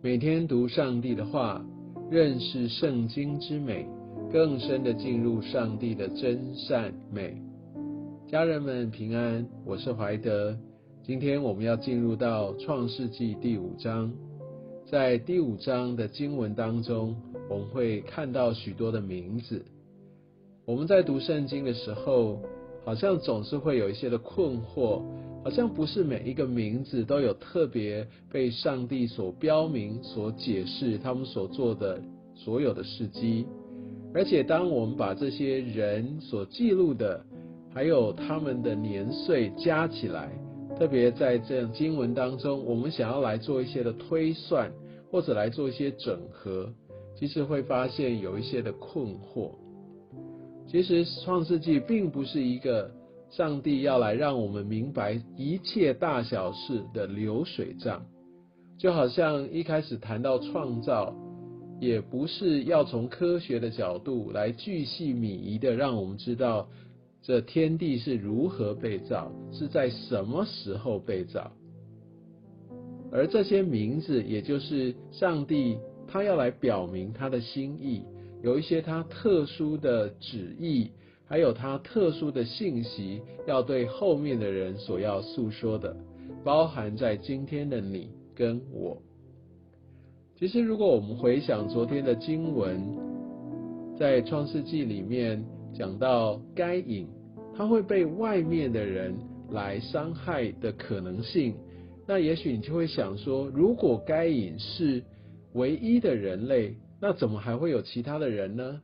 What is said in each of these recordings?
每天读上帝的话，认识圣经之美，更深的进入上帝的真善美。家人们平安，我是怀德。今天我们要进入到创世纪第五章，在第五章的经文当中，我们会看到许多的名字。我们在读圣经的时候，好像总是会有一些的困惑。好像不是每一个名字都有特别被上帝所标明、所解释他们所做的所有的事迹，而且当我们把这些人所记录的，还有他们的年岁加起来，特别在这样经文当中，我们想要来做一些的推算，或者来做一些整合，其实会发现有一些的困惑。其实创世纪并不是一个。上帝要来让我们明白一切大小事的流水账，就好像一开始谈到创造，也不是要从科学的角度来巨细靡遗的让我们知道这天地是如何被造，是在什么时候被造，而这些名字，也就是上帝他要来表明他的心意，有一些他特殊的旨意。还有他特殊的信息要对后面的人所要诉说的，包含在今天的你跟我。其实，如果我们回想昨天的经文，在创世纪里面讲到该隐，他会被外面的人来伤害的可能性，那也许你就会想说，如果该隐是唯一的人类，那怎么还会有其他的人呢？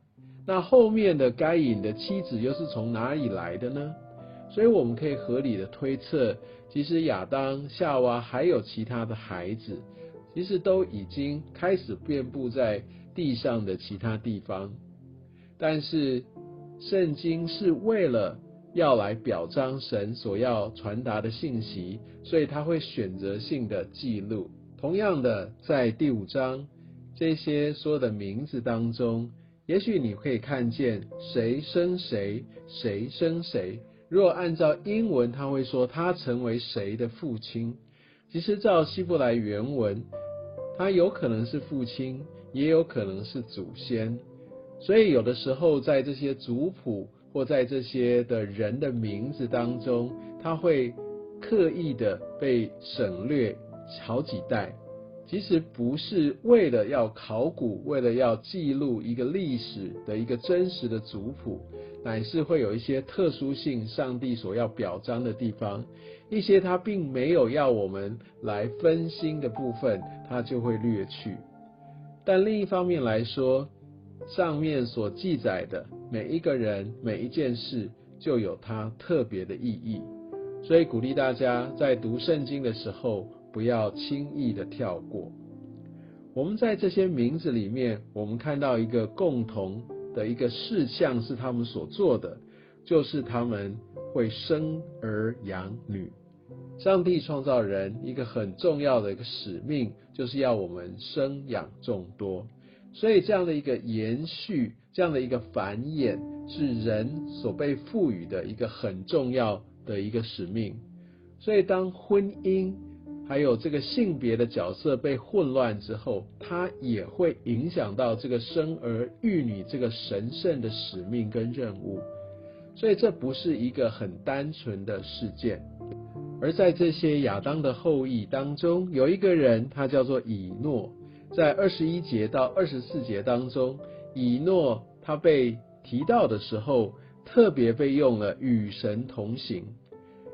那后面的该隐的妻子又是从哪里来的呢？所以我们可以合理的推测，其实亚当、夏娃还有其他的孩子，其实都已经开始遍布在地上的其他地方。但是圣经是为了要来表彰神所要传达的信息，所以他会选择性的记录。同样的，在第五章这些所有的名字当中。也许你可以看见谁生谁，谁生谁。如果按照英文，他会说他成为谁的父亲。其实照希伯来原文，他有可能是父亲，也有可能是祖先。所以有的时候在这些族谱或在这些的人的名字当中，他会刻意的被省略好几代。其实不是为了要考古，为了要记录一个历史的一个真实的族谱，乃是会有一些特殊性，上帝所要表彰的地方，一些他并没有要我们来分心的部分，他就会略去。但另一方面来说，上面所记载的每一个人、每一件事，就有它特别的意义。所以鼓励大家在读圣经的时候。不要轻易的跳过。我们在这些名字里面，我们看到一个共同的一个事项是他们所做的，就是他们会生儿养女。上帝创造人一个很重要的一个使命，就是要我们生养众多。所以这样的一个延续，这样的一个繁衍，是人所被赋予的一个很重要的一个使命。所以当婚姻，还有这个性别的角色被混乱之后，它也会影响到这个生儿育女这个神圣的使命跟任务，所以这不是一个很单纯的事件。而在这些亚当的后裔当中，有一个人，他叫做以诺，在二十一节到二十四节当中，以诺他被提到的时候，特别被用了与神同行。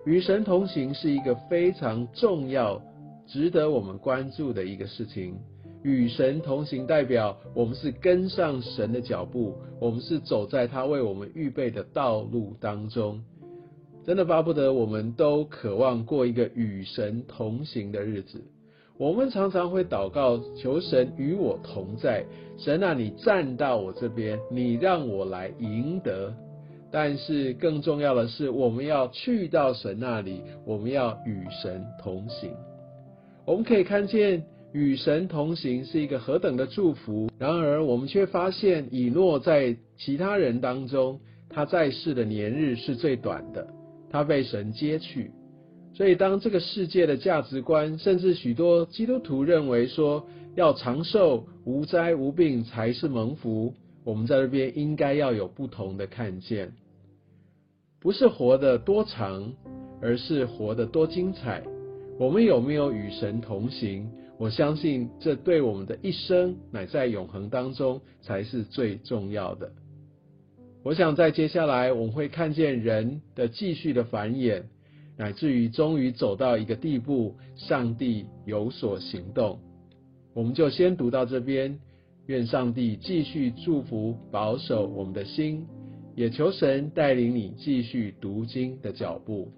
与神同行是一个非常重要、值得我们关注的一个事情。与神同行代表我们是跟上神的脚步，我们是走在他为我们预备的道路当中。真的巴不得我们都渴望过一个与神同行的日子。我们常常会祷告求神与我同在，神啊，你站到我这边，你让我来赢得。但是更重要的是，我们要去到神那里，我们要与神同行。我们可以看见与神同行是一个何等的祝福。然而，我们却发现以诺在其他人当中，他在世的年日是最短的，他被神接去。所以，当这个世界的价值观，甚至许多基督徒认为说，要长寿、无灾无病才是蒙福。我们在这边应该要有不同的看见，不是活得多长，而是活得多精彩。我们有没有与神同行？我相信这对我们的一生，乃在永恒当中才是最重要的。我想在接下来我们会看见人的继续的繁衍，乃至于终于走到一个地步，上帝有所行动。我们就先读到这边，愿上帝继续祝福保守我们的心，也求神带领你继续读经的脚步。